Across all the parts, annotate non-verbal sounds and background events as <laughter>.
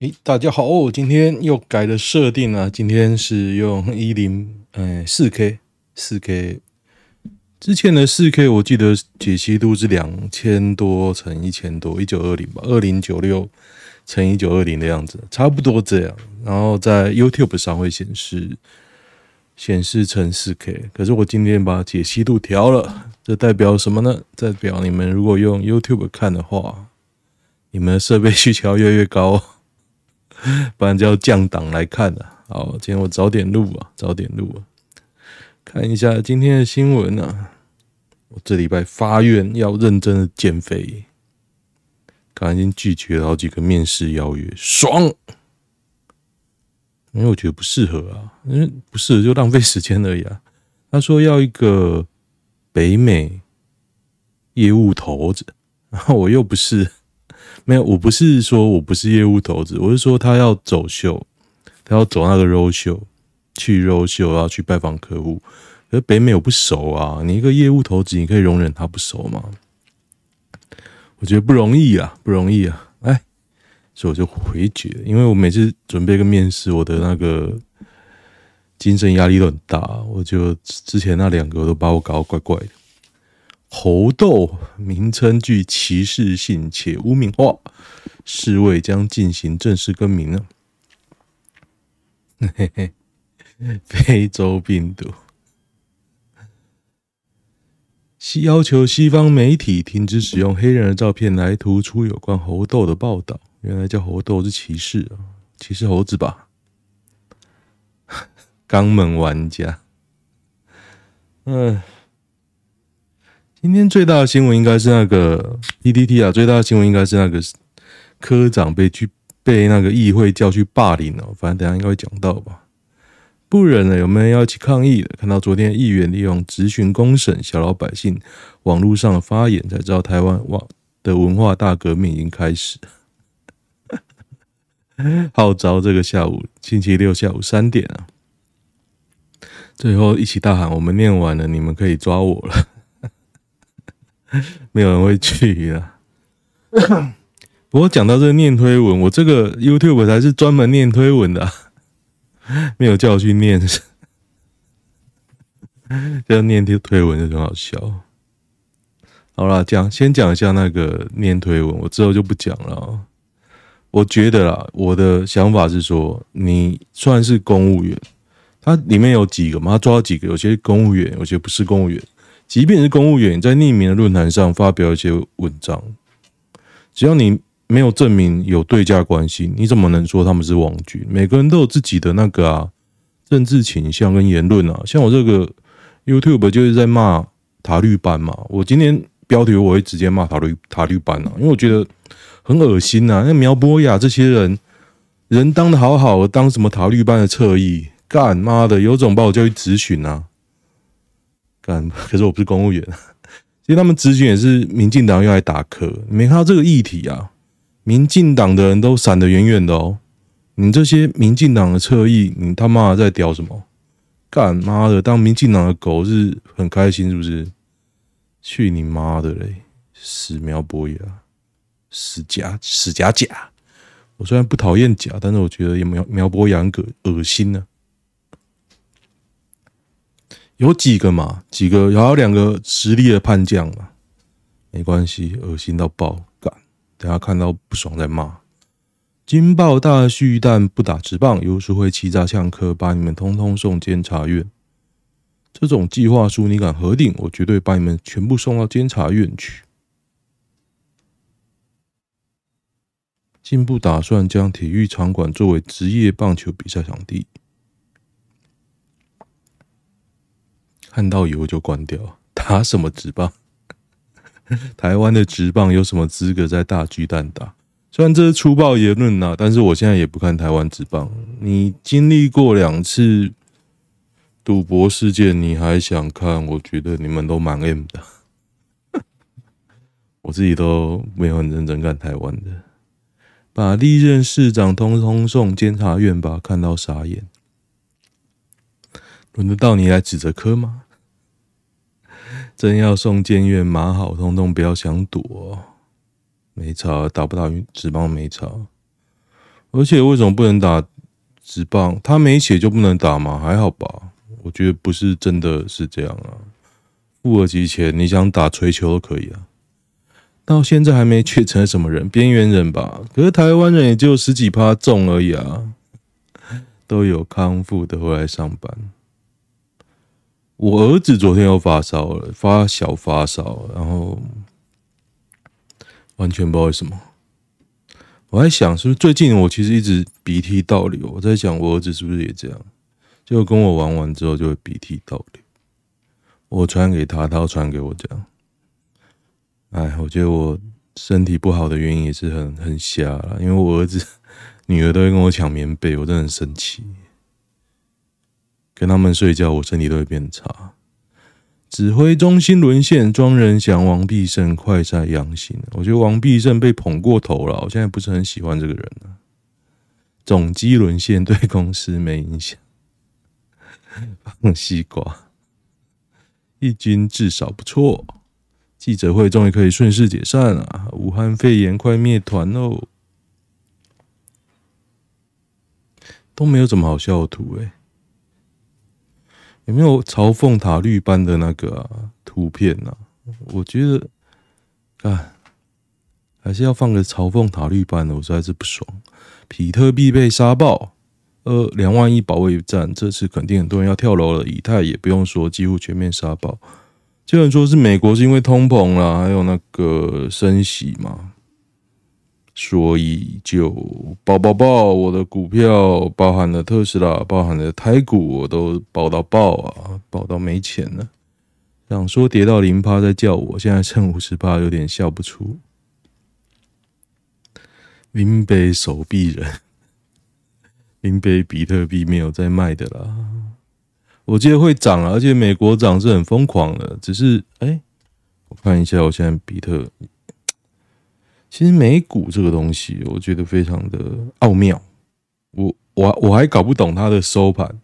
诶，大家好，我今天又改了设定了。今天是用一零，嗯，四 K，四 K。之前的四 K 我记得解析度是两千多乘一千多，一九二零吧，二零九六乘一九二零的样子，差不多这样。然后在 YouTube 上会显示显示成四 K，可是我今天把解析度调了，这代表什么呢？代表你们如果用 YouTube 看的话，你们的设备需求越来越高。<laughs> 不然就要降档来看了。好，今天我早点录啊，早点录啊。看一下今天的新闻啊。我这礼拜发愿要认真的减肥，刚才已经拒绝了好几个面试邀约，爽。因为我觉得不适合啊，因为不适合就浪费时间而已啊。他说要一个北美业务头子，然后我又不是。没有，我不是说我不是业务头子，我是说他要走秀，他要走那个 road show，去 road show 要去拜访客户。可是北美我不熟啊，你一个业务头子，你可以容忍他不熟吗？我觉得不容易啊，不容易啊，哎，所以我就回绝，因为我每次准备一个面试，我的那个精神压力都很大，我就之前那两个都把我搞得怪怪的。猴痘名称具歧视性且污名化，世卫将进行正式更名了。嘿嘿，非洲病毒，西要求西方媒体停止使用黑人的照片来突出有关猴痘的报道。原来叫猴痘是歧视啊，歧视猴子吧？<laughs> 肛门玩家，嗯。今天最大的新闻应该是那个 PDT 啊，最大的新闻应该是那个科长被去被那个议会叫去霸凌了。反正等下应该会讲到吧。不忍了，有没有要一起抗议的？看到昨天议员利用质询公审小老百姓网络上的发言，才知道台湾网的文化大革命已经开始。<laughs> 号召这个下午星期六下午三点啊，最后一起大喊：我们念完了，你们可以抓我了。<laughs> 没有人会去啊。不过讲到这个念推文，我这个 YouTube 才是专门念推文的啊，<laughs> 没有叫我去念，<laughs> 这样念推推文就很好笑。好啦，讲先讲一下那个念推文，我之后就不讲了。我觉得啦，我的想法是说，你算是公务员，它里面有几个嘛？他抓了几个？有些公务员，有些不是公务员。即便是公务员，在匿名的论坛上发表一些文章，只要你没有证明有对价关系，你怎么能说他们是网军？每个人都有自己的那个啊政治倾向跟言论啊。像我这个 YouTube 就是在骂塔绿班嘛。我今天标题我会直接骂塔绿塔绿班啊，因为我觉得很恶心呐。那苗博雅这些人，人当的好好的，当什么塔绿班的侧翼？干妈的，有种把我叫去质询啊！<laughs> 可是我不是公务员，<laughs> 其实他们质询也是民进党用来打磕。没看到这个议题啊？民进党的人都闪得远远的哦。你这些民进党的侧翼，你他妈的在屌什么？干妈的，当民进党的狗是很开心是不是？去你妈的嘞！死苗博雅，死假死假假！我虽然不讨厌假，但是我觉得苗苗博雅个恶心呢、有几个嘛？几个？还有两个实力的叛将嘛？没关系，恶心到爆，干！等下看到不爽再骂。惊爆大巨蛋不打直棒，游淑慧欺诈呛客，把你们通通送监察院。这种计划书你敢核定？我绝对把你们全部送到监察院去。进步打算将体育场馆作为职业棒球比赛场地。看到以后就关掉，打什么直棒？<laughs> 台湾的职棒有什么资格在大巨蛋打？虽然这是粗暴言论呐，但是我现在也不看台湾直棒。你经历过两次赌博事件，你还想看？我觉得你们都蛮 M 的。<laughs> 我自己都没有很认真看台湾的，把历任市长通通送监察院吧，看到傻眼。轮得到你来指责柯吗？真要送监院，马好，通通不要想躲，没差，打不打职棒没差。而且为什么不能打职棒？他没写就不能打吗？还好吧，我觉得不是真的是这样啊。付了钱，你想打锤球都可以啊。到现在还没确诊什么人，边缘人吧？可是台湾人也就十几趴中而已啊，都有康复的回来上班。我儿子昨天又发烧了，发小发烧，然后完全不知道为什么。我在想，是不是最近我其实一直鼻涕倒流？我在想，我儿子是不是也这样？就跟我玩完之后就会鼻涕倒流。我传给他，他要传给我，这样。哎，我觉得我身体不好的原因也是很很瞎啦，因为我儿子、女儿都会跟我抢棉被，我真的很生气。跟他们睡觉，我身体都会变差。指挥中心沦陷，庄人祥、王必胜快晒阳性。我觉得王必胜被捧过头了，我现在不是很喜欢这个人了。总机沦陷对公司没影响，放西瓜。一军至少不错。记者会终于可以顺势解散了，武汉肺炎快灭团喽！都没有什么好笑的图诶、有没有朝凤塔绿斑的那个、图片啊？我觉得，啊，还是要放个朝凤塔绿斑的，我实在是不爽。比特币被杀爆，呃，两万亿保卫战，这次肯定很多人要跳楼了。以太也不用说，几乎全面杀爆。就能说是美国是因为通膨啦，还有那个升息嘛，所以就爆爆爆，我的股票包含了特斯拉，包含了台股，我都爆到爆啊，爆到没钱了。想说跌到零趴再叫我，现在剩五十趴，有点笑不出。林北手臂人，林北比特币没有在卖的啦。我记得会涨啊，而且美国涨是很疯狂的。只是，哎、我看一下，我现在比特，其实美股这个东西，我觉得非常的奥妙。我我我还搞不懂它的收盘，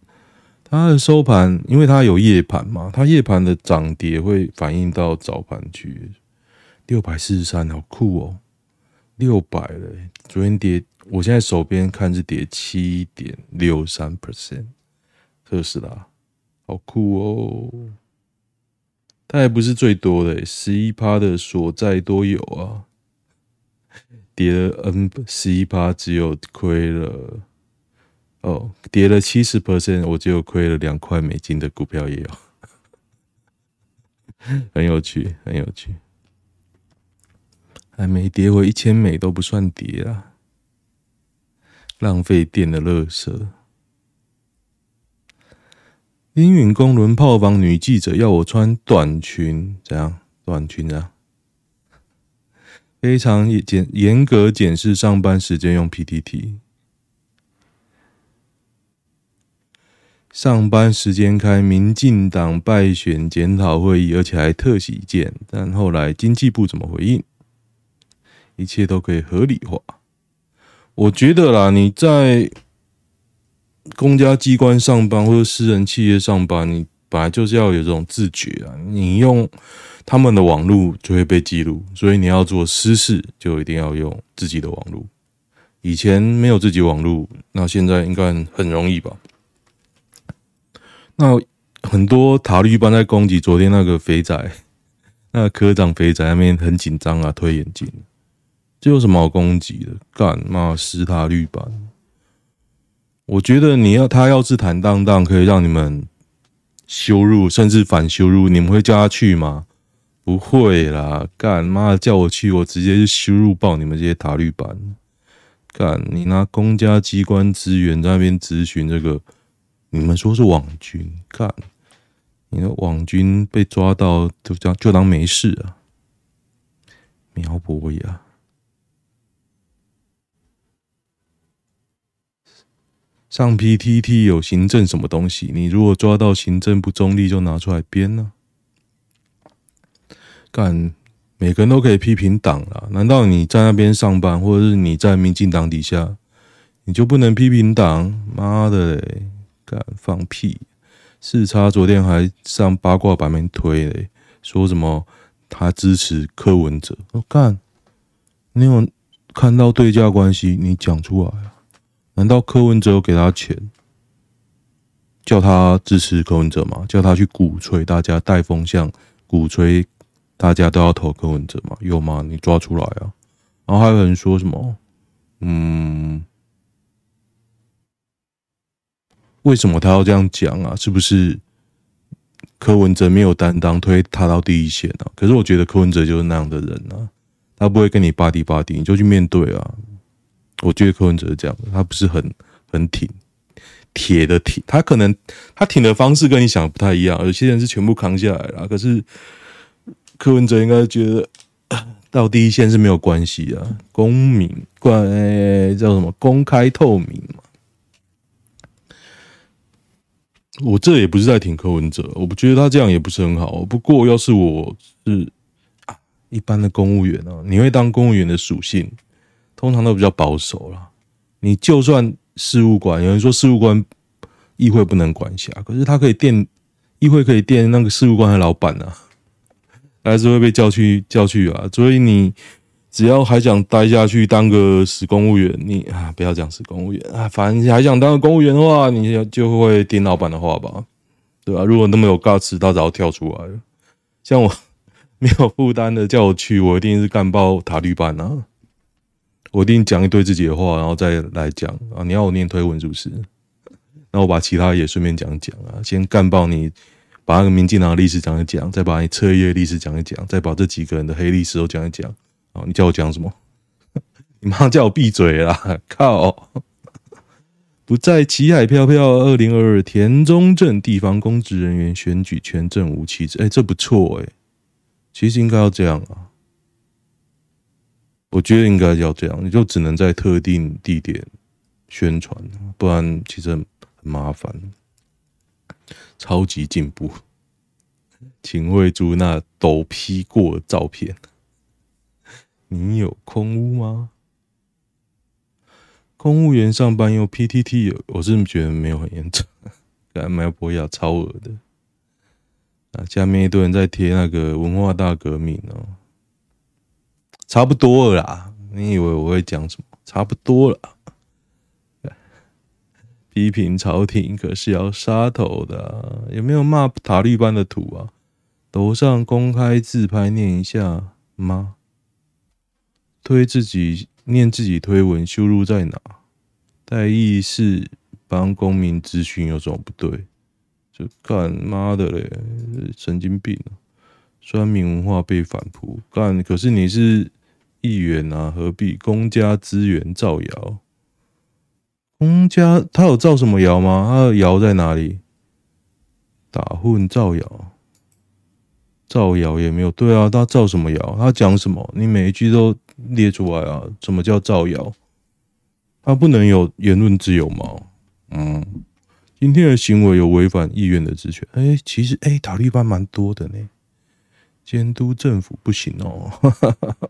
它的收盘，因为它有夜盘嘛，它夜盘的涨跌会反映到早盘去。六百四十三，好酷哦，六百了，昨天跌，我现在手边看是跌七点六三 percent，特斯拉。好酷哦！它还不是最多的，十一趴的所在都有啊。跌了 N 十一趴，只有亏了哦，跌了七十 percent，我只有亏了两块美金的股票也有，<laughs> 很有趣，很有趣。还没跌回一千美都不算跌啊，浪费电的乐色。英允公轮炮房女记者要我穿短裙，怎样？短裙啊？非常严严格检视上班时间用 PPT，。上班时间开民进党败选检讨会议，而且还特喜见，但后来经济部怎么回应？一切都可以合理化。我觉得啦，你在。公家机关上班或者私人企业上班，你本来就是要有这种自觉啊！你用他们的网络就会被记录，所以你要做私事就一定要用自己的网络。以前没有自己网络，那现在应该很容易吧？那很多塔绿班在攻击昨天那个肥仔，那科长肥仔那边很紧张啊，推眼镜，这有什么好攻击的？干嘛死塔绿班？我觉得你要他要是坦荡荡，可以让你们羞辱，甚至反羞辱，你们会叫他去吗？不会啦！干妈叫我去，我直接就羞辱爆你们这些塔绿班！干你拿公家机关资源在那边咨询这个，你们说是网军？干你的网军被抓到就当就当没事啊！苗博雅。上 PTT 有行政什么东西？你如果抓到行政不中立，就拿出来编呢、干，每个人都可以批评党啦，难道你在那边上班，或者是你在民进党底下，你就不能批评党？妈的嘞！干放屁！四叉昨天还上八卦版面推嘞，说什么他支持柯文哲？我干，你有看到对价关系？你讲出来啊！难道柯文哲有给他钱，叫他支持柯文哲吗？叫他去鼓吹大家带风向，鼓吹大家都要投柯文哲吗？有吗？你抓出来啊！然后还有人说什么？嗯，为什么他要这样讲啊？是不是柯文哲没有担当，推他到第一线啊？可是我觉得柯文哲就是那样的人啊，他不会跟你巴蒂巴蒂，你就去面对啊。我觉得柯文哲是这样的，他不是很很挺铁的挺，他可能他挺的方式跟你想的不太一样。有些人是全部扛下来了，可是柯文哲应该觉得 <coughs> 到第一线是没有关系啊，公民关、欸、叫什么公开透明嘛。我这也不是在挺柯文哲，我不觉得他这样也不是很好。不过要是我是一般的公务员啊，你会当公务员的属性。通常都比较保守啦。你就算事务官，有人说事务官议会不能管辖，可是他可以电议会可以电那个事务官的老板啊，还是会被叫去叫去啊。所以你只要还想待下去当个死公务员，你啊不要讲死公务员啊，反正你还想当个公务员的话，你就会听老板的话吧，对吧？如果那么有 guts，他早跳出来了。像我没有负担的叫我去，我一定是干爆塔绿班啊。我一定讲一堆自己的话，然后再来讲啊！你要我念推文是不是？那我把其他也顺便讲讲啊！先干爆你，把那个民进党的历史讲一讲，再把你侧翼历史讲一讲，再把这几个人的黑历史都讲一讲。啊！你叫我讲什么？<laughs> 你妈叫我闭嘴啦！靠！不在旗海飘飘。二零二二田中正地方公职人员选举权证无弃置。哎，这不错哎，其实应该要这样啊。我觉得应该要这样，你就只能在特定地点宣传，不然其实很麻烦。超级进步，请会注那抖 P 过的照片。你有空污吗？公务员上班用 PTT，我是觉得没有很严重，干嘛要博雅超额的。啊，下面一堆人在贴那个文化大革命哦。差不多了啦，你以为我会讲什么？差不多了。批评朝廷可是要杀头的，有没有骂塔利班的图啊？楼上公开自拍念一下吗？推自己念自己推文羞辱在哪？代议士帮公民咨询有什么不对？就干妈的嘞，神经病啊！酸民文化被反扑，干可是你是。议员啊，何必公家资源造谣？公家他有造什么谣吗？他的谣在哪里？打混造谣，造谣也没有对啊。他造什么谣？他讲什么？你每一句都列出来啊？什么叫造谣？他不能有言论自由吗？嗯，今天的行为有违反议院的职权。哎、其实哎、欸，塔绿班蛮多的呢，监督政府不行哦。哈哈哈哈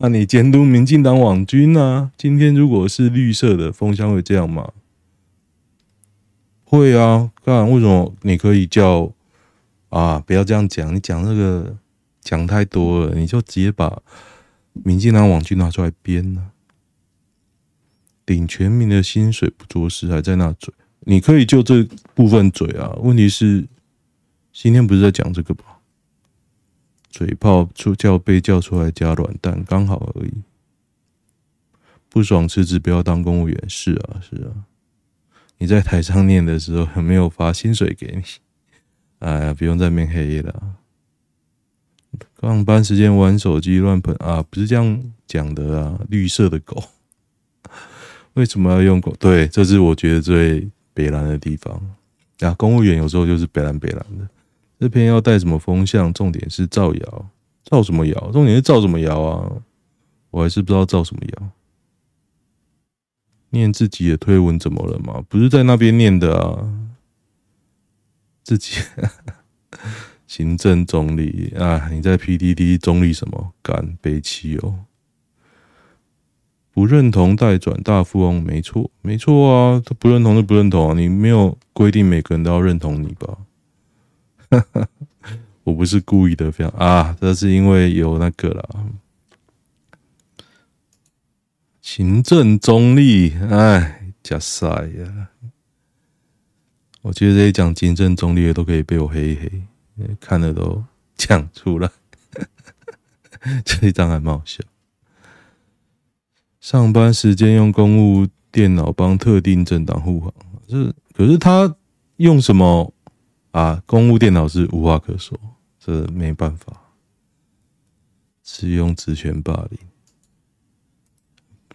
那你监督民进党网军啊？今天如果是绿色的风向会这样吗？会啊，看，为什么你可以叫啊？不要这样讲，你讲那个讲太多了，你就直接把民进党网军拿出来编呢、啊？领全民的薪水不做事，还在那嘴，你可以就这部分嘴啊。问题是今天不是在讲这个吧？嘴炮出叫被叫出来加软蛋，刚好而已。不爽辞职，不要当公务员。是啊，是啊。你在台上念的时候，有没有发薪水给你？哎呀，不用再面黑了。上班时间玩手机乱喷啊，不是这样讲的啊。绿色的狗 <laughs> 为什么要用狗？对，这是我觉得最北蓝的地方。啊，公务员有时候就是北蓝北蓝的。这篇要带什么风向？重点是造谣，造什么谣？重点是造什么谣啊？我还是不知道造什么谣。念自己的推文怎么了嘛？不是在那边念的啊。自己 <laughs> 行政总理啊？你在 PDD 中立什么？干悲戚哦！不认同代转大富翁，没错，没错啊。不认同就不认同啊。你没有规定每个人都要认同你吧？<laughs> 我不是故意的，非常啊，这是因为有那个了，行政中立，哎，加塞呀！我觉得这些讲金正中立的都可以被我黑一黑，看了都讲出来。<laughs> 这一张还蛮好笑。上班时间用公务电脑帮特定政党护航，是可是他用什么啊？公务电脑是无话可说，这没办法，是用职权霸凌。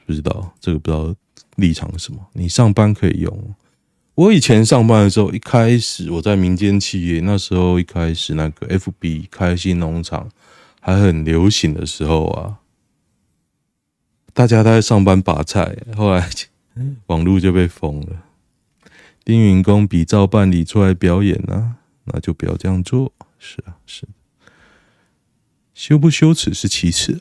不知道这个不知道立场是什么？你上班可以用。我以前上班的时候，一开始我在民间企业，那时候一开始那个 FB 开心农场还很流行的时候啊，大家都在上班拔菜，后来 <laughs> 网络就被封了。丁允恭比照办理出来表演啊，那就不要这样做。是啊，是。羞不羞耻是其次。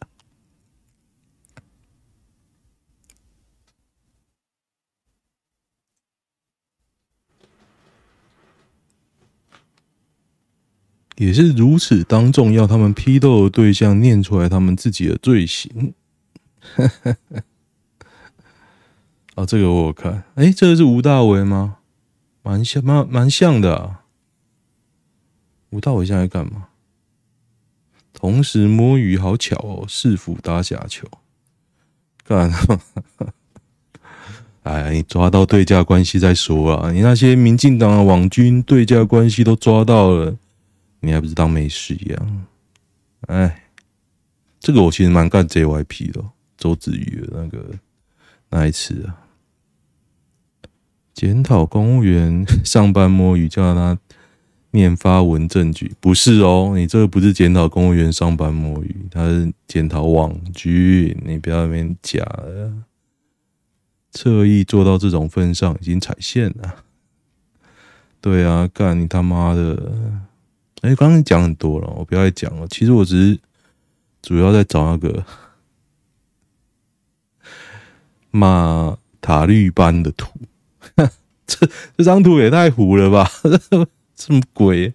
也是如此当众要他们批斗的对象念出来他们自己的罪行。哦，<laughs> 这个我有看，哎，这个是吴大维吗？蛮像，蛮蛮像的啊。吴大伟现在干嘛？同时摸鱼，好巧哦！市府打假球，干。<laughs> 哎，你抓到对价关系再说啊！你那些民进党的网军对价关系都抓到了。你还不是当没事一样？哎，这个我其实蛮干 JYP 的，周子瑜的那个那一次啊，检讨公务员 <laughs> 上班摸鱼，叫他念发文证据，不是哦，你这个不是检讨公务员上班摸鱼，他是检讨网局，你不要那边假的，侧翼做到这种份上，已经踩线了。对啊，干你他妈的！哎，刚刚讲很多了，我不要再讲了。其实我只是主要在找那个 <laughs> 骂塔绿班的图，这 <laughs> 这张图也太糊了吧？<laughs> 什么鬼？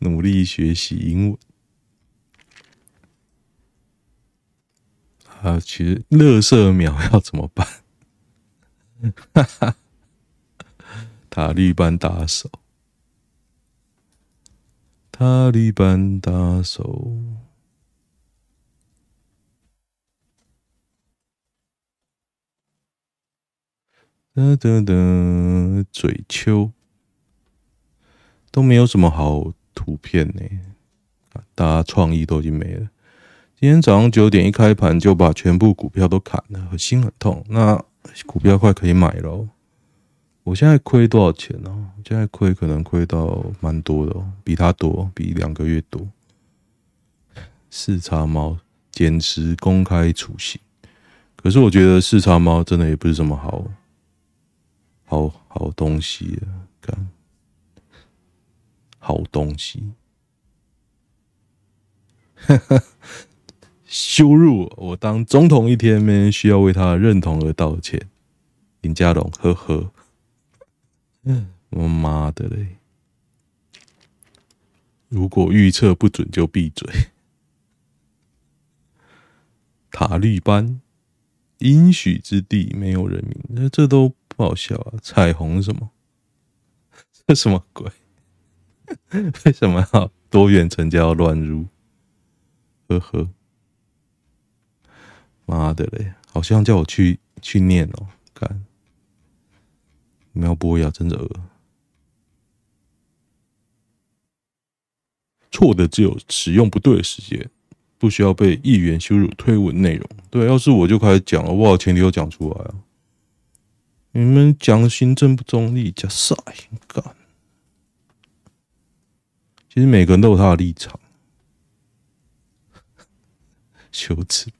努力学习英文啊！其实垃圾秒要怎么办？塔利班打手。塔利班打手，哒哒哒，嘴丘都没有什么好图片呢，大家创意都已经没了。今天早上九点一开盘就把全部股票都砍了，我心很痛。那股票快可以买了。我现在亏多少钱呢？啊？现在亏可能亏到蛮多的哦，比他多，比两个月多。四叉猫减持公开处刑，可是我觉得四叉猫真的也不是什么好好好东西啊！干，好东西，<laughs> 羞辱我！当总统一天，没人需要为他认同而道歉。林佳龙，呵呵。嗯，我妈的嘞！如果预测不准就闭嘴。塔利班，应许之地没有人民，那这都不好笑啊！彩虹什么？<laughs> 这什么鬼？<laughs> 为什么要多元成家要乱入？呵呵，妈的嘞！好像叫我去去念哦，看。苗博雅真的恶，错的只有使用不对的时间，不需要被议员羞辱推文内容。对，要是我就开始讲了，我把前提都讲出来啊！你们讲行政不中立，加塞干。其实每个人都有他的立场，<laughs> 羞耻。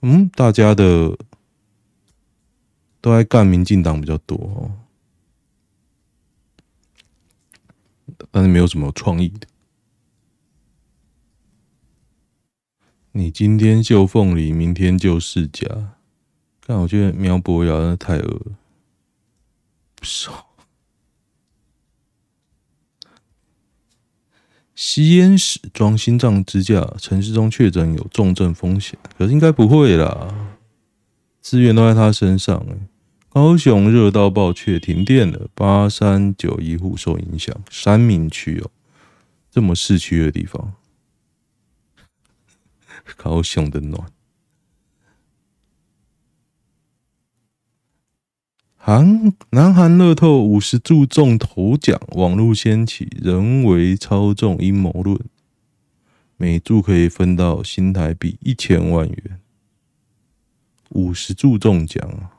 嗯，大家的。都爱干民进党比较多哦，但是没有什么创意的。你今天就凤梨，明天就世家，但我觉得苗博雅那太恶了，不少。吸烟室装心脏支架，陈时中确诊有重症风险，可是应该不会啦。资源都在他身上哎。高雄热到爆，却停电了，八三九一户受影响，三民区哦，这么市区的地方，高雄的暖。韩南韩乐透五十注中头奖，网络掀起人为操纵阴谋论，每注可以分到新台币一千万元，五十注中奖啊！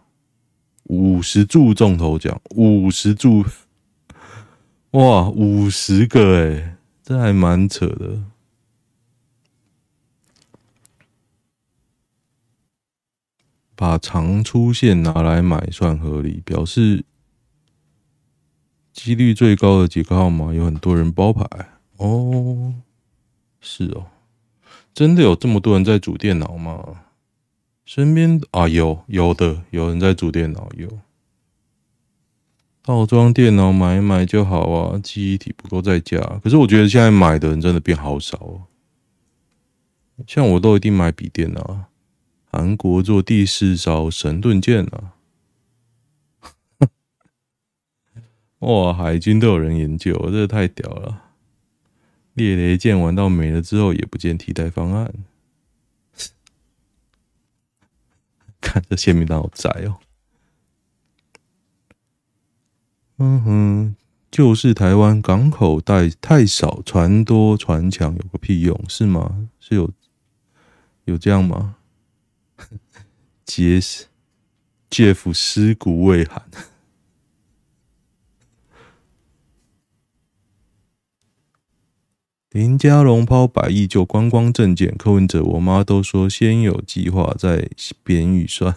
五十注中头奖，五十注，哇，五十个哎，这还蛮扯的。把常出现拿来买算合理，表示几率最高的几个号码有很多人包牌哦。是哦，真的有这么多人在组电脑吗？身边啊，有有的有人在组电脑，有套装电脑买一买就好啊，记忆体不够再加。可是我觉得现在买的人真的变好少哦，像我都一定买笔电脑，韩国做第四艘神盾舰啊！<laughs> 哇，海军都有人研究，这太屌了！猎雷舰玩到没了之后，也不见替代方案。<laughs> 看这鲜明档好窄哦，嗯哼，就是台湾港口带太少，船多船强有个屁用是吗？是有有这样吗？杰斯杰夫尸骨未寒，林佳龙抛百亿救观光证件，柯文哲我妈都说先有计划再编预算，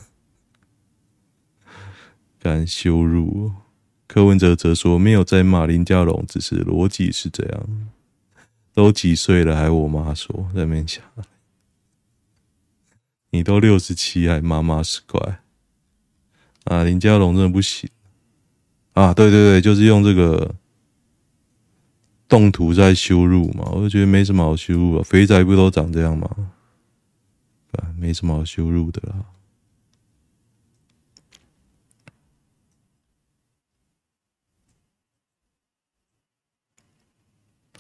敢羞辱。柯文哲则说没有在骂林佳龙，只是逻辑是这样。都几岁了，还我妈说在那边想，你都六十七，还妈妈是怪啊？林佳龙真的不行啊！对对对，就是用这个。动图在羞辱嘛？我就觉得没什么好羞辱啊，肥宅不都长这样吗？啊，没什么好羞辱的啦。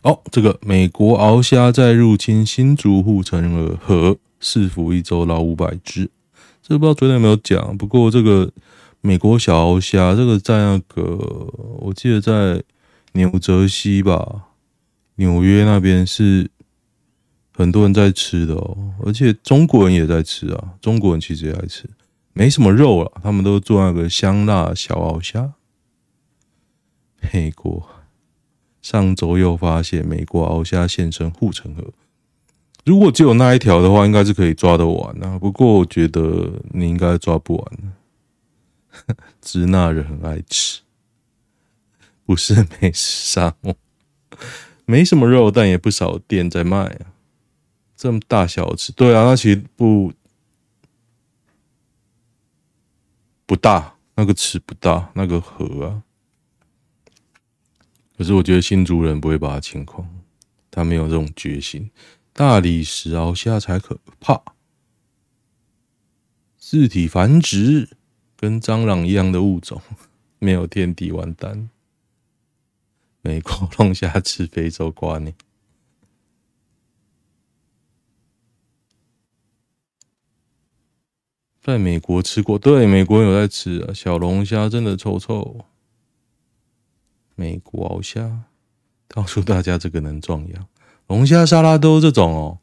哦，这个美国鳌虾在入侵新竹护城河，试服一周捞五百只，这不知道昨天有没有讲。不过这个美国小鳌虾，这个在那个我记得在。纽泽西吧，纽约那边是很多人在吃的哦，而且中国人也在吃啊。中国人其实也爱吃，没什么肉啊，他们都做那个香辣小鳌虾。美国上周又发现美国鳌虾现身护城河，如果只有那一条的话，应该是可以抓得完啊。不过我觉得你应该抓不完，<laughs> 支那人很爱吃。不是美食沙漠，没什么肉，但也不少店在卖啊。这么大小吃，对啊，那其实不不大，那个池不大，那个河啊。可是我觉得新竹人不会把它清空，他没有这种决心。大理石鳌虾才可怕，自体繁殖，跟蟑螂一样的物种，<laughs> 没有天敌完蛋。美国龙虾吃非洲瓜呢？在美国吃过，对，美国有在吃啊。小龙虾真的臭臭。美国鳌虾，告诉大家这个能壮阳。龙虾沙拉都这种哦，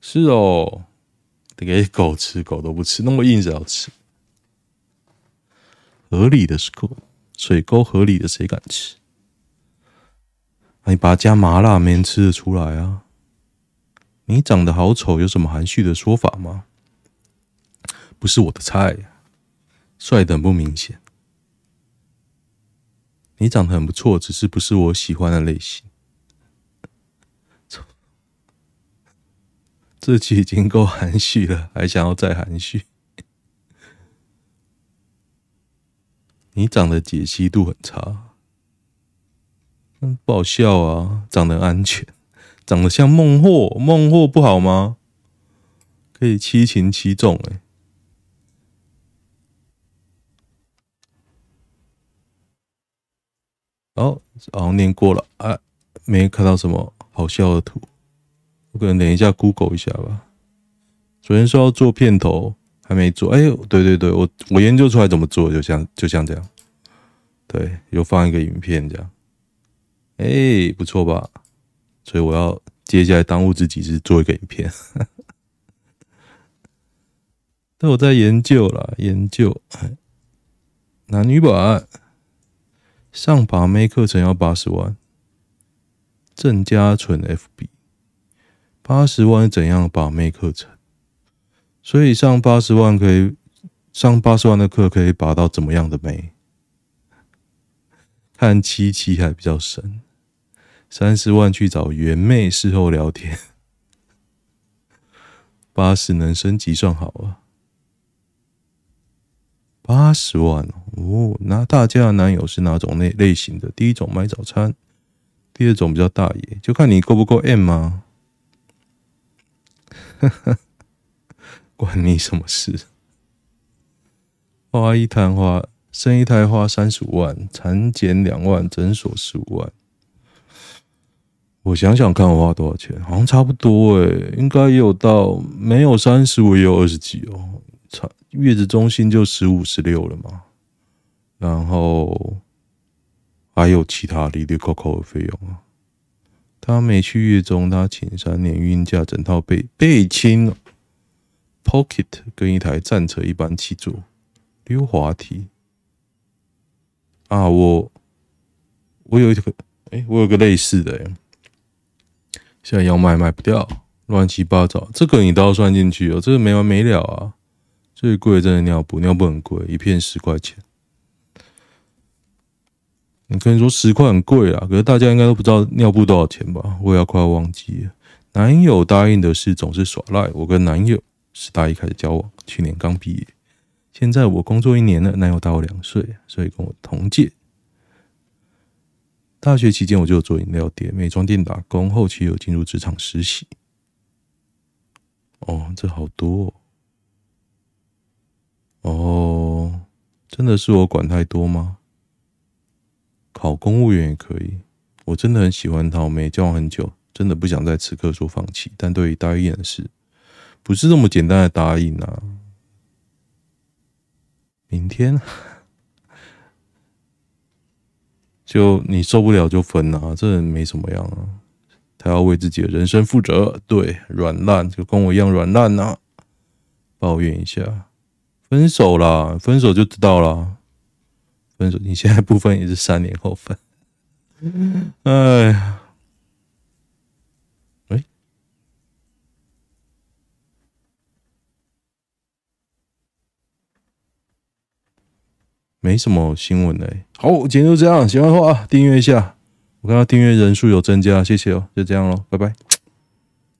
是哦，得给狗吃，狗都不吃，那么硬是要吃。河里的是狗，水沟河里的谁敢吃？你把它加麻辣，没人吃得出来啊！你长得好丑，有什么含蓄的说法吗？不是我的菜，帅的很不明显。你长得很不错，只是不是我喜欢的类型。这期已经够含蓄了，还想要再含蓄？<laughs> 你长得解析度很差，嗯，不好笑啊！长得安全，长得像孟获，孟获不好吗？可以七擒七纵哎。哦，好像念过了，哎，没看到什么好笑的图。可能等一下 Google 一下吧。昨天说要做片头，还没做。哎呦，对对对，我我研究出来怎么做，就像就像这样，对，又放一个影片这样，哎，不错吧？所以我要接下来当务之急是做一个影片。<laughs> 但我在研究啦，研究男女版。上把妹课程要八十万，郑家纯 FB 八十万怎样把妹课程？所以上八十万可以上八十万的课可以把到怎么样的妹？看七七还比较深，三十万去找原妹事后聊天，八十能升级算好了。八十万哦，那大家的男友是哪种类类型的？第一种买早餐，第二种比较大爷，就看你够不够 M 吗？<laughs> 关你什么事？花一摊花，生一胎花三十五万，产检两万，诊所十五万。我想想看，我花多少钱？好像差不多诶，应该也有到没有三十我，也有二十几哦。差月子中心就十五十六了嘛，然后还有其他哩哩抠抠的费用啊。他没去月中，他请三年孕假，整套备备亲，Pocket 跟一台战车一般七座溜滑梯啊。我我有一个哎，我有个类似的，现在要卖卖不掉，乱七八糟。这个你都要算进去哦，这个没完没了啊。最贵的真的尿布，尿布很贵，一片十块钱。你可以说十块很贵啦，可是大家应该都不知道尿布多少钱吧？我也要快要忘记了。男友答应的事总是耍赖。我跟男友是大一开始交往，去年刚毕业。现在我工作一年了，男友大我两岁，所以跟我同届。大学期间我就有做饮料店、美妆店打工，后期有进入职场实习。哦，这好多哦。哦，真的是我管太多吗？考公务员也可以。我真的很喜欢他，我们也交往很久，真的不想在此刻说放弃。但对于答应的事，不是这么简单的答应啊。明天 <laughs> 就你受不了就分啊，这没什么样啊。他要为自己的人生负责，对，软烂就跟我一样软烂啊，抱怨一下。分手啦，分手就知道啦。分手，你现在不分也是三年后分。哎呀，喂，没什么新闻嘞。好，今天就这样，喜欢的话订阅一下。我看到订阅人数有增加，谢谢哦。就这样喽，拜拜。